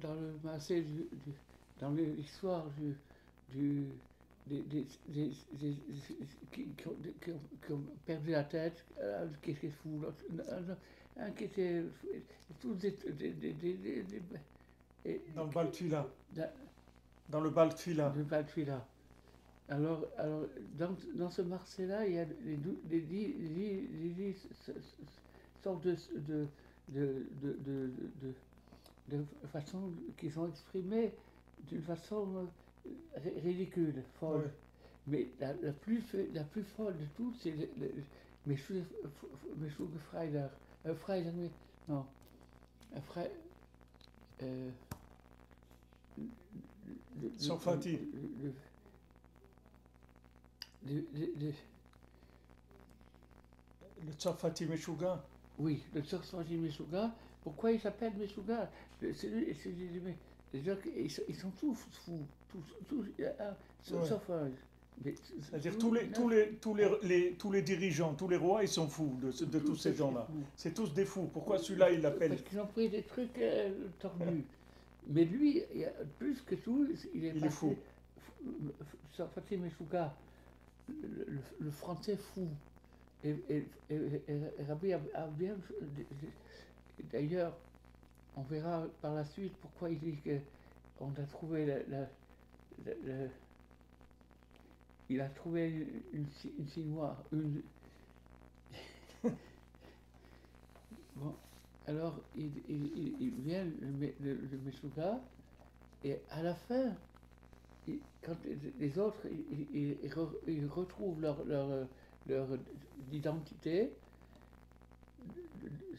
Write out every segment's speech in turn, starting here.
dans, le Maasé du, du- dans l'histoire du, du des, des, des, des- qui, qui ont, qui ont- qui ont perdu la tête, un qui était fou, un, un qui était tous des, des, et- Dans le bal Tfila. dans- Dans le bal Tfila. de Valtuila. Alors, alors dans, dans ce marché-là, il y a les, les dix, les dix- les dix s- s- sortes de, de, de, de, de, façon qui sont exprimées d'une façon euh, ri- ridicule, folle. Ouais. Mais la, la, plus, la plus folle de toutes, c'est le, le, Meshuge Meshuge Freiler. Euh, Freiler, mais non. Un Fre- euh, le- le- le- le- le- le- le- le- Le Meshuga. Oui, le Sarfati Meshuga. Pourquoi il s'appelle Meshuga Le- c'est lui- c'est ils, sont- tous fous, tous, tous, sauf C'est-à-dire tous les, tous, les, tous, les, tous les dirigeants, tous les rois, ils sont fous de, tous ces gens-là. C'est tous des fous. Pourquoi celui-là, il l'appelle? Parce qu'ils ont pris des trucs euh, tordus. Mais lui, plus que tout, il est, Il est fou. Le, le- le français fou. Et, et, et- Rabbi a, bien. D'ailleurs, on verra par la suite pourquoi il dit qu'on a trouvé la, il a trouvé une, une. Une... bon, alors il, il, il- vient le, le, le et à la fin, quand les, autres ils, ils- ils re- ils retrouvent leur, leur, euh, leur identité,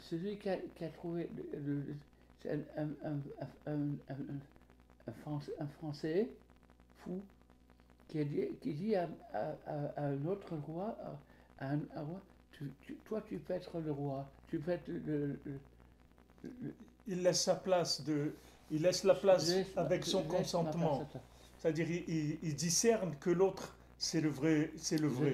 celui qui a, qui a trouvé le- un, un, un, un, un- un Français, fou qui, dit, qui dit à, à- à- à un autre roi, à, un, roi, tu- tu- toi tu peux être le roi, tu peux être le, le- le- le- Il laisse sa place de, il laisse la place laisse ma- avec son consentement. C'est-à-dire, il, il- il discerne que l'autre, c'est le vrai, c'est le vrai.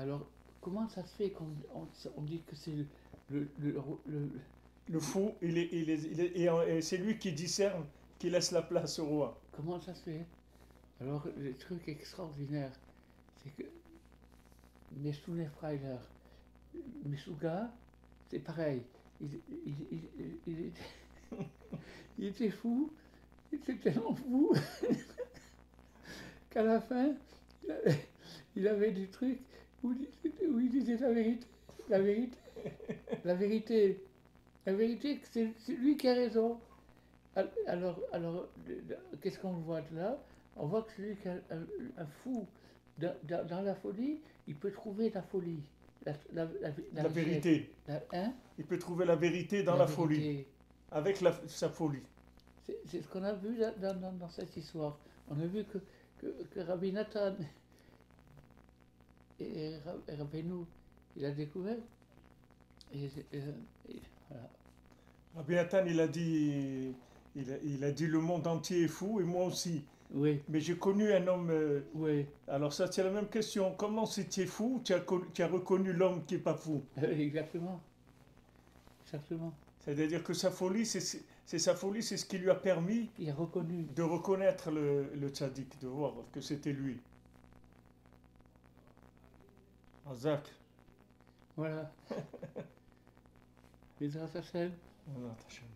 Alors, comment ça se fait qu'on on, on dit que c'est le, le, le- le- Le fou, il est, il est, il est- et, c'est lui qui discerne, qui laisse la place au roi. Comment ça se fait? Alors, le truc extraordinaire, c'est que Messune Freiler, Meshuga, c'est pareil. Il, était, il était fou, il était tellement fou qu'à la fin, il avait, il avait des trucs où il, disait- où il disait la vérité. La vérité. La vérité. La vérité, c'est lui qui a raison. Al- Alors, alors qu'est-ce qu'on voit de là? On voit que celui qui est un, un fou dans, dans- dans la folie, il peut trouver la folie. La, la, la, La vérité. Hein? Il peut trouver la vérité dans la, folie, avec sa folie. C'est ce qu'on a vu là- dans, dans, dans cette histoire. On a vu que, que, que Rabbi Nathan et, Ra- et Rabbi Nou, il a découvert. Et, et- et voilà. Rabbi Nathan, il a dit, il a, il a dit le monde entier est fou et moi aussi. Oui, Mais j'ai connu un homme. euh, oui, alors ça, c'est la même question. Comment si tu es fou, tu as, con- tu as reconnu l'homme qui est pas fou exactement. Exactement. C'est-à-dire que sa folie, c'est c'est sa folie, c'est ce qui lui a permis Il a reconnu. de reconnaître le, le tzaddik, de voir que c'était lui. Azak. Voilà. Les Hashem, Voilà, Hachem.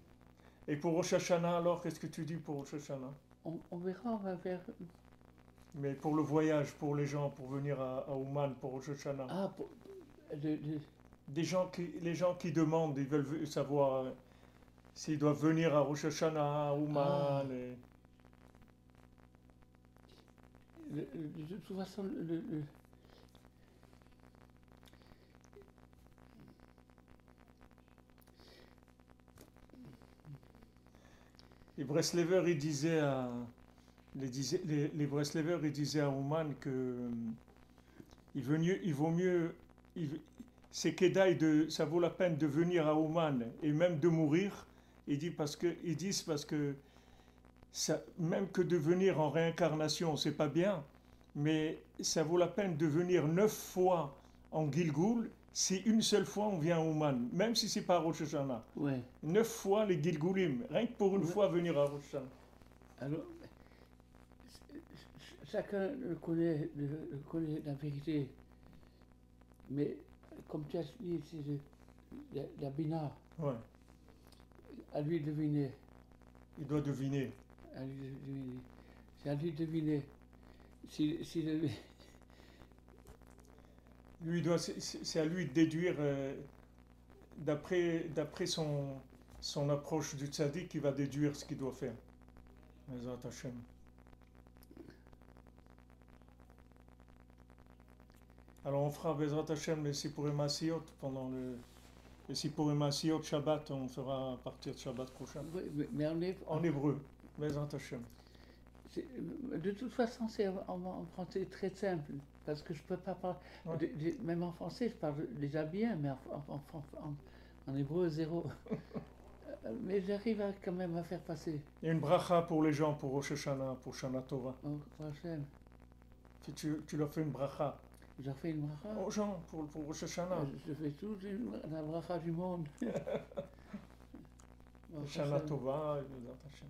Et pour Rosh Hashanah, alors, qu'est-ce que tu dis pour Rosh Hashanah? On, on verra, on va faire. Mais pour le voyage, pour les gens, pour venir à, à Ouman, pour Rosh Hashanah? Ah, pour, le- le- Des gens qui, les gens qui demandent, ils veulent ve- savoir euh, s'ils doivent venir à Rosh Hashanah, à Ouman. Ah. et- le- le- de toute façon, le, Les Breslevers, ils disaient à. Les, les, les ils disaient à Ouman que. Il vaut mieux. C'est Kedaï de. Ça vaut la peine de venir à Ouman et même de mourir. Ils disent parce que. Même que de venir en réincarnation, c'est pas bien. Mais ça vaut la peine de venir neuf fois en Gilgoul si une seule fois on vient à Ouman, même si c'est pas à Rosh Hashanah, Ouais. neuf fois les Gilgulim, rien que pour une Ouais. fois venir à Rosh Hashanah. Alors, ch- ch- chacun le connaît, le- le connaît la vérité. Mais comme tu as dit, c'est la, la bina, Ouais, à lui de deviner. il doit deviner. À lui de deviner. C'est à lui de deviner. Si, si le- Lui, doit, c'est- à lui de déduire, euh, d'après d'après son, son approche du tzaddik, il va déduire ce qu'il doit faire. Alors on fera Bezrat Hashem les Sipurim pendant le... Les Sipurim Shabbat, on fera à partir de Shabbat prochain. Oui, mais- est, En hébreu, Bezrat Hashem. De toute façon, c'est en, en français très simple. Parce que je peux pas parler. Ouais. de- de- même en français, je parle déjà bien, mais en, en- en- hébreu, zéro. Euh, mais j'arrive à- quand même à faire passer. Et une bracha pour les gens, pour Rosh Hashanah, pour Shana Tova. Si tu, tu leur fais une bracha je fais une bracha. aux gens pour, pour Rosh Hashanah. Euh, Je fais toute une- la bracha du monde. Shana. Tova, Hashem.